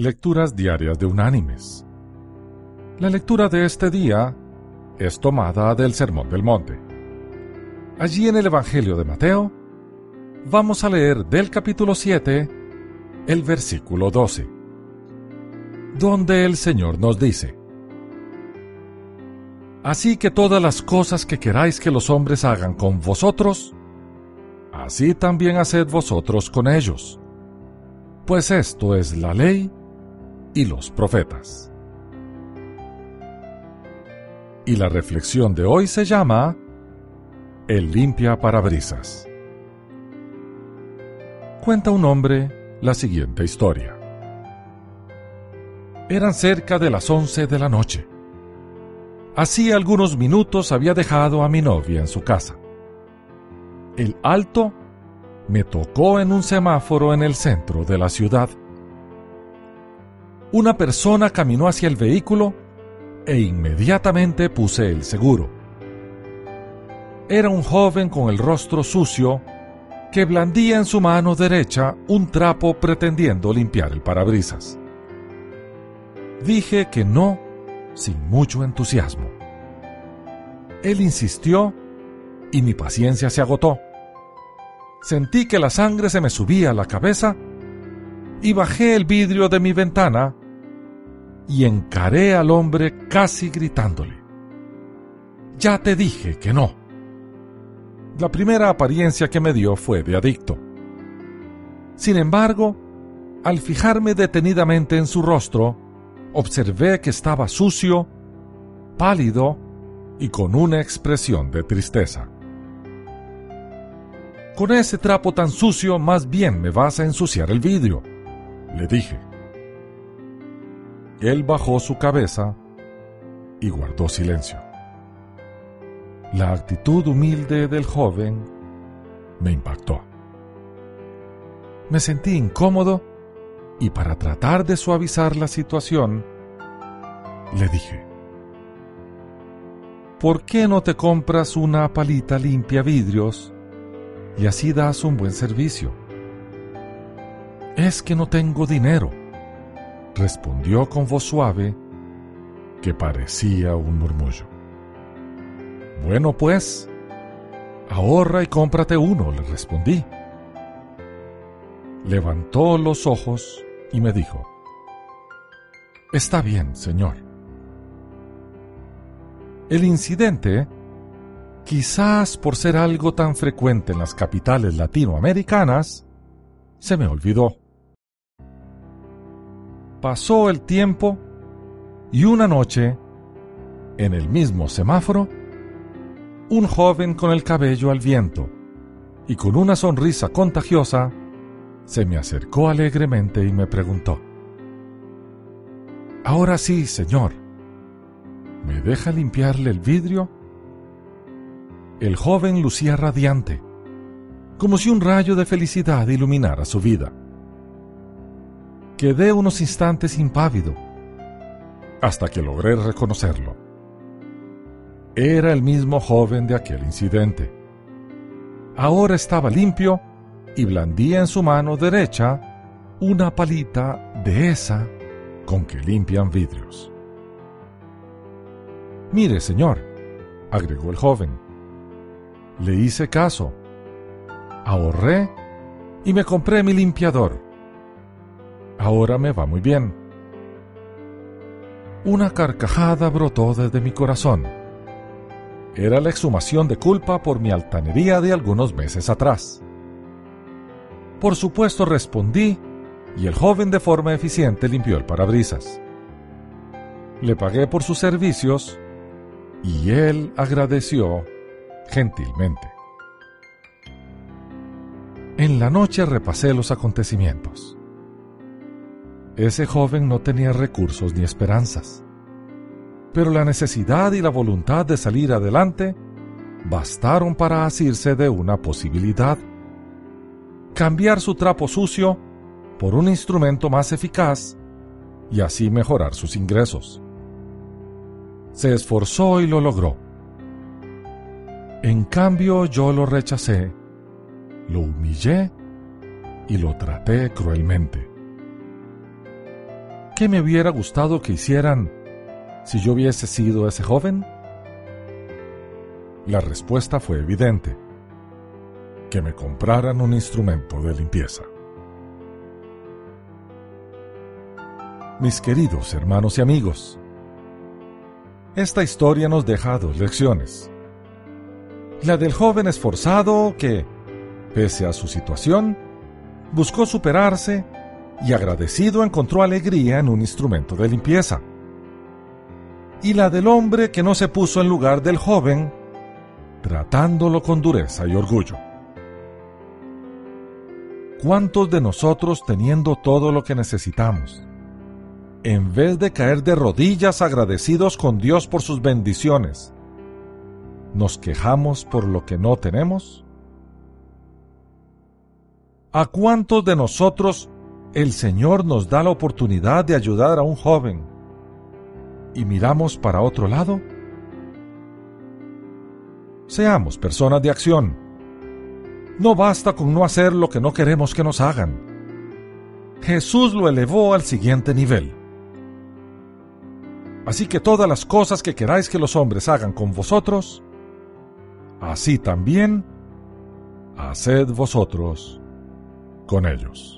Lecturas Diarias de Unánimes. La lectura de este día es tomada del Sermón del Monte. Allí en el Evangelio de Mateo, vamos a leer del capítulo 7, el versículo 12, donde el Señor nos dice, Así que todas las cosas que queráis que los hombres hagan con vosotros, así también haced vosotros con ellos, pues esto es la ley y los profetas. Y la reflexión de hoy se llama El limpia parabrisas. Cuenta un hombre la siguiente historia. Eran cerca de las once de la noche. Hacía algunos minutos había dejado a mi novia en su casa. El alto me tocó en un semáforo en el centro de la ciudad una persona caminó hacia el vehículo e inmediatamente puse el seguro. Era un joven con el rostro sucio que blandía en su mano derecha un trapo pretendiendo limpiar el parabrisas. Dije que no sin mucho entusiasmo. Él insistió y mi paciencia se agotó. Sentí que la sangre se me subía a la cabeza y bajé el vidrio de mi ventana y encaré al hombre casi gritándole. Ya te dije que no. La primera apariencia que me dio fue de adicto. Sin embargo, al fijarme detenidamente en su rostro, observé que estaba sucio, pálido y con una expresión de tristeza. Con ese trapo tan sucio más bien me vas a ensuciar el vidrio, le dije. Él bajó su cabeza y guardó silencio. La actitud humilde del joven me impactó. Me sentí incómodo y para tratar de suavizar la situación, le dije, ¿por qué no te compras una palita limpia vidrios y así das un buen servicio? Es que no tengo dinero respondió con voz suave que parecía un murmullo. Bueno, pues, ahorra y cómprate uno, le respondí. Levantó los ojos y me dijo, Está bien, señor. El incidente, quizás por ser algo tan frecuente en las capitales latinoamericanas, se me olvidó. Pasó el tiempo y una noche, en el mismo semáforo, un joven con el cabello al viento y con una sonrisa contagiosa se me acercó alegremente y me preguntó, Ahora sí, señor, ¿me deja limpiarle el vidrio? El joven lucía radiante, como si un rayo de felicidad iluminara su vida. Quedé unos instantes impávido, hasta que logré reconocerlo. Era el mismo joven de aquel incidente. Ahora estaba limpio y blandía en su mano derecha una palita de esa con que limpian vidrios. Mire, señor, agregó el joven, le hice caso, ahorré y me compré mi limpiador Ahora me va muy bien. Una carcajada brotó desde mi corazón. Era la exhumación de culpa por mi altanería de algunos meses atrás. Por supuesto respondí y el joven de forma eficiente limpió el parabrisas. Le pagué por sus servicios y él agradeció gentilmente. En la noche repasé los acontecimientos. Ese joven no tenía recursos ni esperanzas. Pero la necesidad y la voluntad de salir adelante bastaron para asirse de una posibilidad. Cambiar su trapo sucio por un instrumento más eficaz y así mejorar sus ingresos. Se esforzó y lo logró. En cambio yo lo rechacé, lo humillé y lo traté cruelmente. ¿Qué me hubiera gustado que hicieran si yo hubiese sido ese joven? La respuesta fue evidente, que me compraran un instrumento de limpieza. Mis queridos hermanos y amigos, esta historia nos deja dos lecciones. La del joven esforzado que, pese a su situación, buscó superarse y agradecido encontró alegría en un instrumento de limpieza. Y la del hombre que no se puso en lugar del joven, tratándolo con dureza y orgullo. ¿Cuántos de nosotros teniendo todo lo que necesitamos, en vez de caer de rodillas agradecidos con Dios por sus bendiciones, nos quejamos por lo que no tenemos? ¿A cuántos de nosotros el Señor nos da la oportunidad de ayudar a un joven y miramos para otro lado? Seamos personas de acción. No basta con no hacer lo que no queremos que nos hagan. Jesús lo elevó al siguiente nivel. Así que todas las cosas que queráis que los hombres hagan con vosotros, así también haced vosotros con ellos.